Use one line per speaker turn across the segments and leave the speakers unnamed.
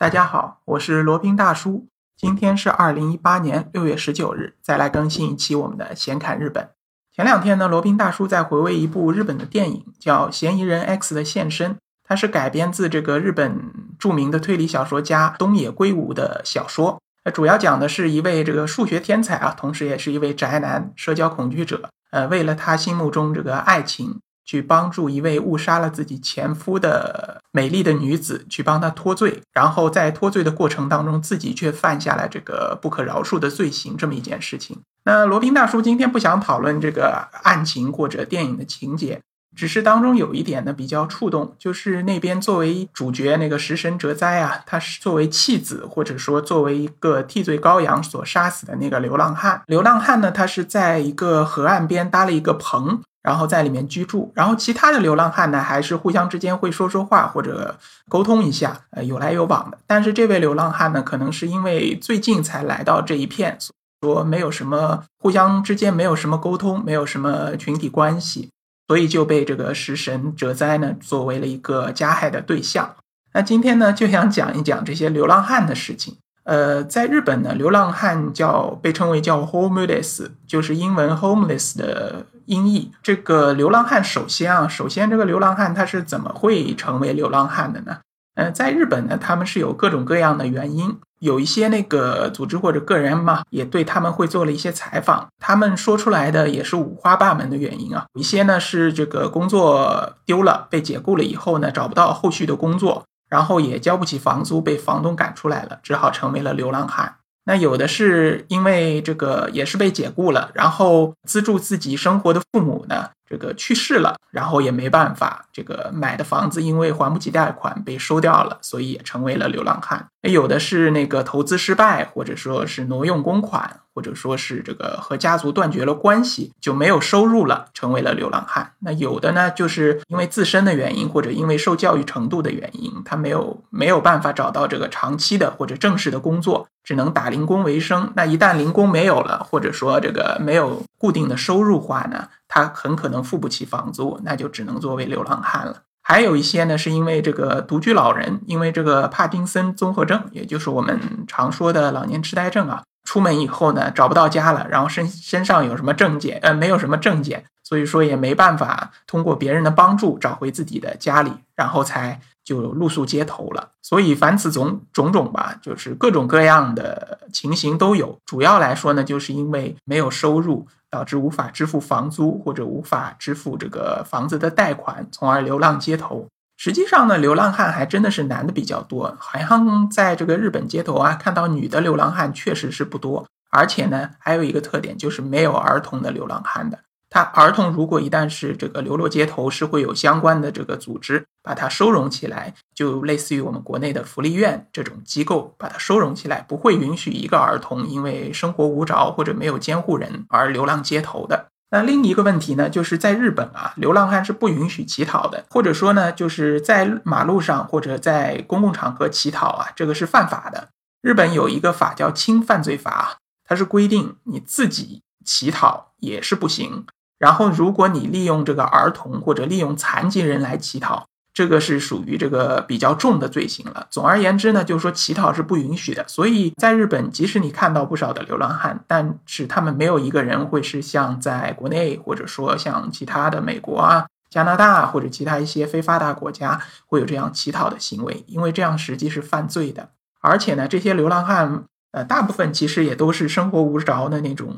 大家好，我是罗宾大叔。今天是二零一八年六月十九日，再来更新一期我们的闲侃日本。前两天呢，罗宾大叔在回味一部日本的电影，叫《嫌疑人 X 的现身》，它是改编自这个日本著名的推理小说家东野圭吾的小说。呃，主要讲的是一位这个数学天才啊，同时也是一位宅男、社交恐惧者。呃，为了他心目中这个爱情。去帮助一位误杀了自己前夫的美丽的女子，去帮她脱罪，然后在脱罪的过程当中，自己却犯下了这个不可饶恕的罪行，这么一件事情。那罗宾大叔今天不想讨论这个案情或者电影的情节，只是当中有一点呢比较触动，就是那边作为主角那个食神哲哉啊，他是作为弃子或者说作为一个替罪羔羊所杀死的那个流浪汉。流浪汉呢，他是在一个河岸边搭了一个棚。然后在里面居住，然后其他的流浪汉呢，还是互相之间会说说话或者沟通一下，呃，有来有往的。但是这位流浪汉呢，可能是因为最近才来到这一片，说没有什么互相之间没有什么沟通，没有什么群体关系，所以就被这个食神哲哉呢作为了一个加害的对象。那今天呢，就想讲一讲这些流浪汉的事情。呃，在日本呢，流浪汉叫被称为叫 homeless，就是英文 homeless 的。音译这个流浪汉，首先啊，首先这个流浪汉他是怎么会成为流浪汉的呢？呃，在日本呢，他们是有各种各样的原因，有一些那个组织或者个人嘛，也对他们会做了一些采访，他们说出来的也是五花八门的原因啊。有一些呢是这个工作丢了，被解雇了以后呢，找不到后续的工作，然后也交不起房租，被房东赶出来了，只好成为了流浪汉。那有的是因为这个也是被解雇了，然后资助自己生活的父母呢，这个去世了，然后也没办法，这个买的房子因为还不起贷款被收掉了，所以也成为了流浪汉。有的是那个投资失败，或者说是挪用公款。或者说是这个和家族断绝了关系，就没有收入了，成为了流浪汉。那有的呢，就是因为自身的原因，或者因为受教育程度的原因，他没有没有办法找到这个长期的或者正式的工作，只能打零工为生。那一旦零工没有了，或者说这个没有固定的收入话呢，他很可能付不起房租，那就只能作为流浪汉了。还有一些呢，是因为这个独居老人，因为这个帕金森综合症，也就是我们常说的老年痴呆症啊。出门以后呢，找不到家了，然后身身上有什么证件？呃，没有什么证件，所以说也没办法通过别人的帮助找回自己的家里，然后才就露宿街头了。所以凡此种种种吧，就是各种各样的情形都有。主要来说呢，就是因为没有收入，导致无法支付房租或者无法支付这个房子的贷款，从而流浪街头。实际上呢，流浪汉还真的是男的比较多，好像在这个日本街头啊，看到女的流浪汉确实是不多。而且呢，还有一个特点就是没有儿童的流浪汉的。他儿童如果一旦是这个流落街头，是会有相关的这个组织把他收容起来，就类似于我们国内的福利院这种机构把他收容起来，不会允许一个儿童因为生活无着或者没有监护人而流浪街头的。那另一个问题呢，就是在日本啊，流浪汉是不允许乞讨的，或者说呢，就是在马路上或者在公共场合乞讨啊，这个是犯法的。日本有一个法叫轻犯罪法，它是规定你自己乞讨也是不行。然后，如果你利用这个儿童或者利用残疾人来乞讨，这个是属于这个比较重的罪行了。总而言之呢，就是说乞讨是不允许的。所以在日本，即使你看到不少的流浪汉，但是他们没有一个人会是像在国内，或者说像其他的美国啊、加拿大或者其他一些非发达国家会有这样乞讨的行为，因为这样实际是犯罪的。而且呢，这些流浪汉呃，大部分其实也都是生活无着的那种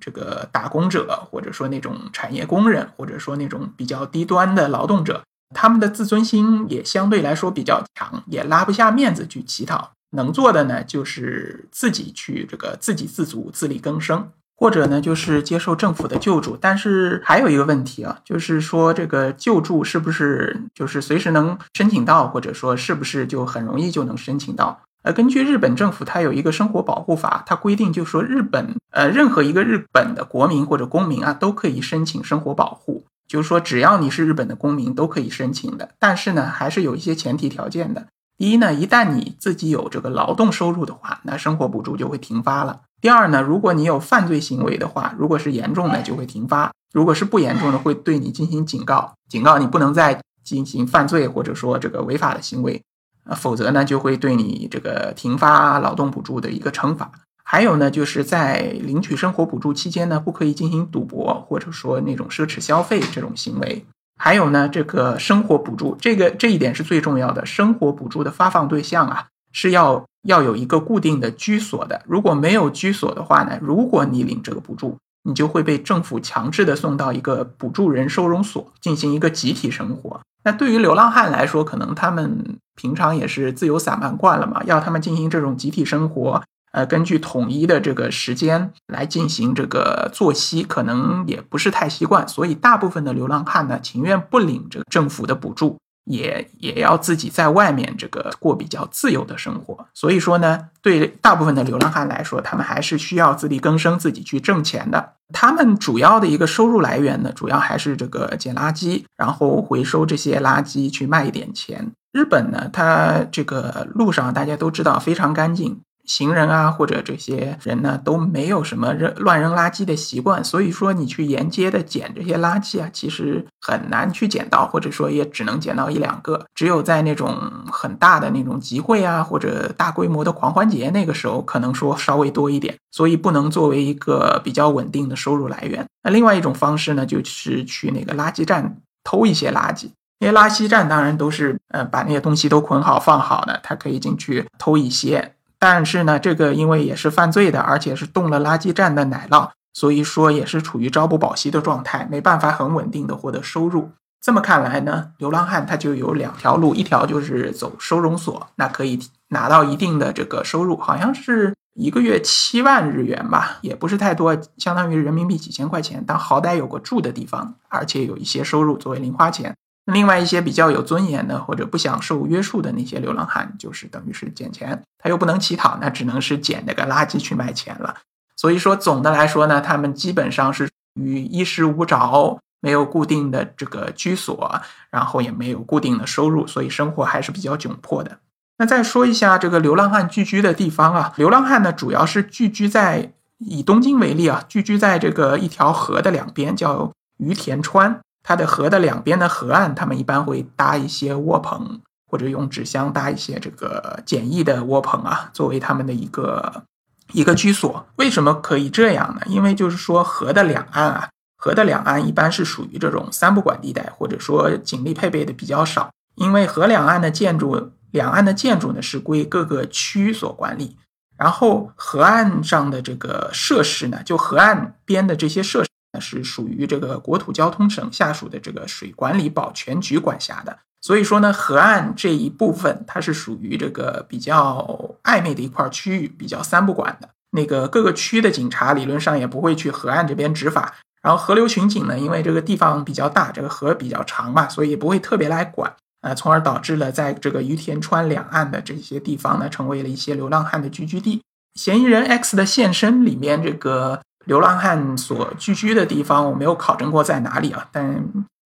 这个打工者，或者说那种产业工人，或者说那种比较低端的劳动者。他们的自尊心也相对来说比较强，也拉不下面子去乞讨。能做的呢，就是自己去这个自给自足、自力更生，或者呢，就是接受政府的救助。但是还有一个问题啊，就是说这个救助是不是就是随时能申请到，或者说是不是就很容易就能申请到？呃，根据日本政府，它有一个生活保护法，它规定就是说日本呃任何一个日本的国民或者公民啊，都可以申请生活保护。就是说，只要你是日本的公民，都可以申请的。但是呢，还是有一些前提条件的。第一呢，一旦你自己有这个劳动收入的话，那生活补助就会停发了。第二呢，如果你有犯罪行为的话，如果是严重的就会停发；如果是不严重的，会对你进行警告，警告你不能再进行犯罪或者说这个违法的行为。呃，否则呢就会对你这个停发劳动补助的一个惩罚。还有呢，就是在领取生活补助期间呢，不可以进行赌博或者说那种奢侈消费这种行为。还有呢，这个生活补助，这个这一点是最重要的。生活补助的发放对象啊，是要要有一个固定的居所的。如果没有居所的话呢，如果你领这个补助，你就会被政府强制的送到一个补助人收容所进行一个集体生活。那对于流浪汉来说，可能他们平常也是自由散漫惯了嘛，要他们进行这种集体生活。呃，根据统一的这个时间来进行这个作息，可能也不是太习惯，所以大部分的流浪汉呢，情愿不领这个政府的补助，也也要自己在外面这个过比较自由的生活。所以说呢，对大部分的流浪汉来说，他们还是需要自力更生，自己去挣钱的。他们主要的一个收入来源呢，主要还是这个捡垃圾，然后回收这些垃圾去卖一点钱。日本呢，它这个路上大家都知道非常干净。行人啊，或者这些人呢，都没有什么扔乱扔垃圾的习惯，所以说你去沿街的捡这些垃圾啊，其实很难去捡到，或者说也只能捡到一两个。只有在那种很大的那种集会啊，或者大规模的狂欢节，那个时候可能说稍微多一点，所以不能作为一个比较稳定的收入来源。那另外一种方式呢，就是去那个垃圾站偷一些垃圾，因为垃圾站当然都是呃把那些东西都捆好放好的，他可以进去偷一些。但是呢，这个因为也是犯罪的，而且是动了垃圾站的奶酪，所以说也是处于朝不保夕的状态，没办法很稳定的获得收入。这么看来呢，流浪汉他就有两条路，一条就是走收容所，那可以拿到一定的这个收入，好像是一个月七万日元吧，也不是太多，相当于人民币几千块钱，但好歹有个住的地方，而且有一些收入作为零花钱。另外一些比较有尊严的或者不想受约束的那些流浪汉，就是等于是捡钱，他又不能乞讨，那只能是捡那个垃圾去卖钱了。所以说，总的来说呢，他们基本上是于衣食无着，没有固定的这个居所，然后也没有固定的收入，所以生活还是比较窘迫的。那再说一下这个流浪汉聚居的地方啊，流浪汉呢主要是聚居在以东京为例啊，聚居在这个一条河的两边，叫于田川。它的河的两边的河岸，他们一般会搭一些窝棚，或者用纸箱搭一些这个简易的窝棚啊，作为他们的一个一个居所。为什么可以这样呢？因为就是说河的两岸啊，河的两岸一般是属于这种三不管地带，或者说警力配备的比较少。因为河两岸的建筑，两岸的建筑呢是归各个区所管理，然后河岸上的这个设施呢，就河岸边的这些设施。是属于这个国土交通省下属的这个水管理保全局管辖的，所以说呢，河岸这一部分它是属于这个比较暧昧的一块区域，比较三不管的。那个各个区的警察理论上也不会去河岸这边执法，然后河流巡警呢，因为这个地方比较大，这个河比较长嘛，所以也不会特别来管，呃，从而导致了在这个于田川两岸的这些地方呢，成为了一些流浪汉的聚居地。嫌疑人 X 的现身里面这个。流浪汉所聚居的地方，我没有考证过在哪里啊，但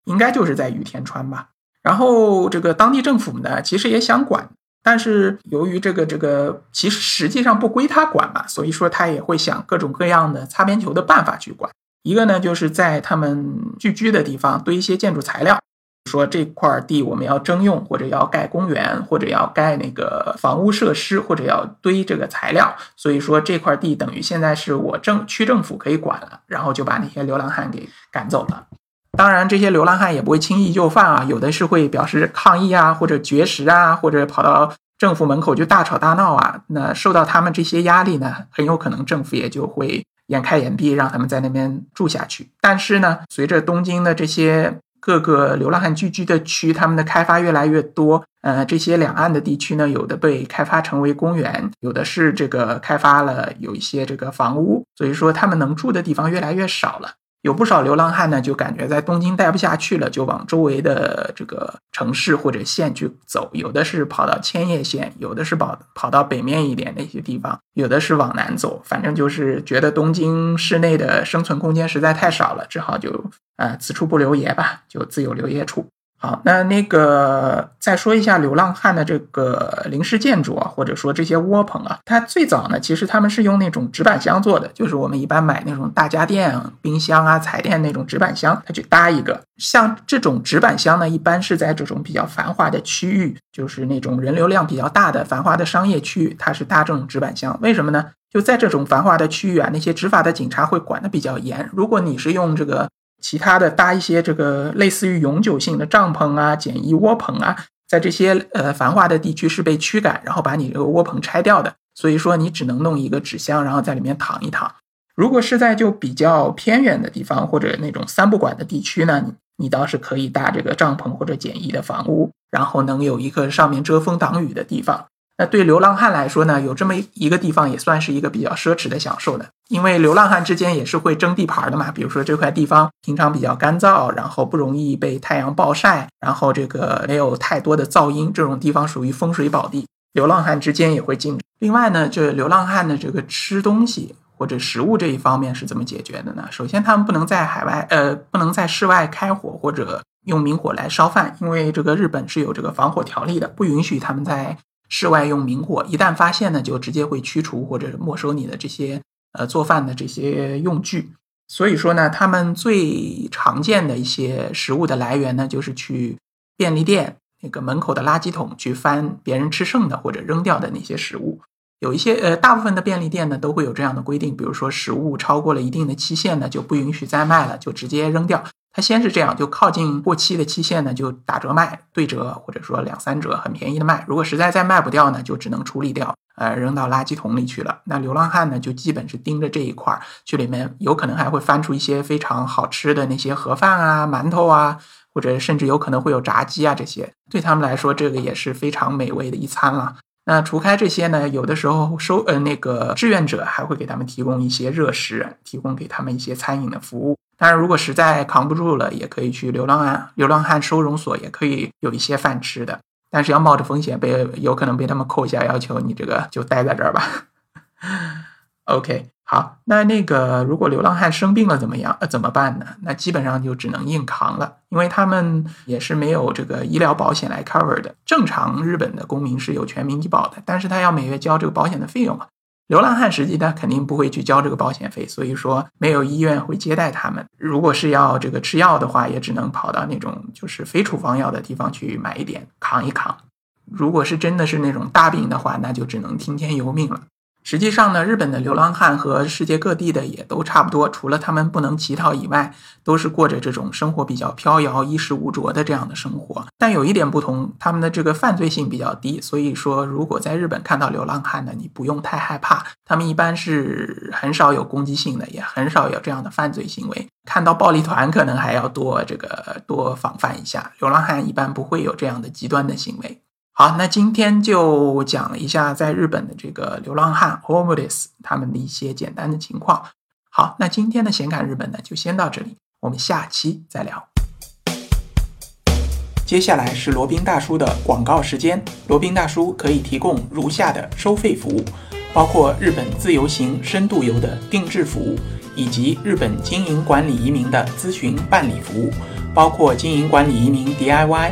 应该就是在雨田川吧。然后这个当地政府呢，其实也想管，但是由于这个这个其实实际上不归他管嘛，所以说他也会想各种各样的擦边球的办法去管。一个呢，就是在他们聚居的地方堆一些建筑材料。说这块地我们要征用，或者要盖公园，或者要盖那个房屋设施，或者要堆这个材料。所以说这块地等于现在是我政区政府可以管了，然后就把那些流浪汉给赶走了。当然，这些流浪汉也不会轻易就范啊，有的是会表示抗议啊，或者绝食啊，或者跑到政府门口就大吵大闹啊。那受到他们这些压力呢，很有可能政府也就会眼开眼闭，让他们在那边住下去。但是呢，随着东京的这些。各个流浪汉聚居的区，他们的开发越来越多。呃，这些两岸的地区呢，有的被开发成为公园，有的是这个开发了有一些这个房屋，所以说他们能住的地方越来越少了。有不少流浪汉呢，就感觉在东京待不下去了，就往周围的这个城市或者县去走。有的是跑到千叶县，有的是跑跑到北面一点那些地方，有的是往南走。反正就是觉得东京市内的生存空间实在太少了，只好就呃此处不留爷吧，就自有留爷处。好，那那个再说一下流浪汉的这个临时建筑啊，或者说这些窝棚啊，它最早呢，其实他们是用那种纸板箱做的，就是我们一般买那种大家电、冰箱啊、彩电那种纸板箱，它去搭一个。像这种纸板箱呢，一般是在这种比较繁华的区域，就是那种人流量比较大的繁华的商业区域，它是搭这种纸板箱。为什么呢？就在这种繁华的区域啊，那些执法的警察会管得比较严。如果你是用这个。其他的搭一些这个类似于永久性的帐篷啊、简易窝棚啊，在这些呃繁华的地区是被驱赶，然后把你这个窝棚拆掉的。所以说你只能弄一个纸箱，然后在里面躺一躺。如果是在就比较偏远的地方或者那种三不管的地区呢，你你倒是可以搭这个帐篷或者简易的房屋，然后能有一个上面遮风挡雨的地方。那对流浪汉来说呢，有这么一个地方也算是一个比较奢侈的享受的，因为流浪汉之间也是会争地盘的嘛。比如说这块地方平常比较干燥，然后不容易被太阳暴晒，然后这个没有太多的噪音，这种地方属于风水宝地，流浪汉之间也会竞争。另外呢，这流浪汉的这个吃东西或者食物这一方面是怎么解决的呢？首先，他们不能在海外，呃，不能在室外开火或者用明火来烧饭，因为这个日本是有这个防火条例的，不允许他们在。室外用明火，一旦发现呢，就直接会驱除或者没收你的这些呃做饭的这些用具。所以说呢，他们最常见的一些食物的来源呢，就是去便利店那个门口的垃圾桶去翻别人吃剩的或者扔掉的那些食物。有一些呃，大部分的便利店呢都会有这样的规定，比如说食物超过了一定的期限呢，就不允许再卖了，就直接扔掉。它先是这样，就靠近过期的期限呢，就打折卖，对折或者说两三折，很便宜的卖。如果实在再卖不掉呢，就只能处理掉，呃，扔到垃圾桶里去了。那流浪汉呢，就基本是盯着这一块儿，去里面有可能还会翻出一些非常好吃的那些盒饭啊、馒头啊，或者甚至有可能会有炸鸡啊这些，对他们来说，这个也是非常美味的一餐了。那除开这些呢，有的时候收呃那个志愿者还会给他们提供一些热食，提供给他们一些餐饮的服务。当然，如果实在扛不住了，也可以去流浪汉流浪汉收容所，也可以有一些饭吃的。但是要冒着风险，被有可能被他们扣下，要求你这个就待在这儿吧。OK。好，那那个如果流浪汉生病了怎么样？呃，怎么办呢？那基本上就只能硬扛了，因为他们也是没有这个医疗保险来 cover 的。正常日本的公民是有全民医保的，但是他要每月交这个保险的费用啊。流浪汉实际他肯定不会去交这个保险费，所以说没有医院会接待他们。如果是要这个吃药的话，也只能跑到那种就是非处方药的地方去买一点扛一扛。如果是真的是那种大病的话，那就只能听天由命了。实际上呢，日本的流浪汉和世界各地的也都差不多，除了他们不能乞讨以外，都是过着这种生活比较飘摇、衣食无着的这样的生活。但有一点不同，他们的这个犯罪性比较低，所以说如果在日本看到流浪汉呢，你不用太害怕，他们一般是很少有攻击性的，也很少有这样的犯罪行为。看到暴力团可能还要多这个多防范一下，流浪汉一般不会有这样的极端的行为。好，那今天就讲了一下在日本的这个流浪汉 homeless 他们的一些简单的情况。好，那今天的闲侃日本呢就先到这里，我们下期再聊。接下来是罗宾大叔的广告时间。罗宾大叔可以提供如下的收费服务，包括日本自由行、深度游的定制服务，以及日本经营管理移民的咨询办理服务，包括经营管理移民 DIY。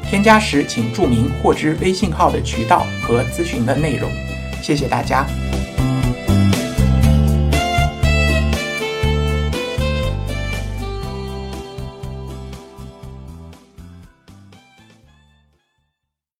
添加时请注明获知微信号的渠道和咨询的内容，谢谢大家。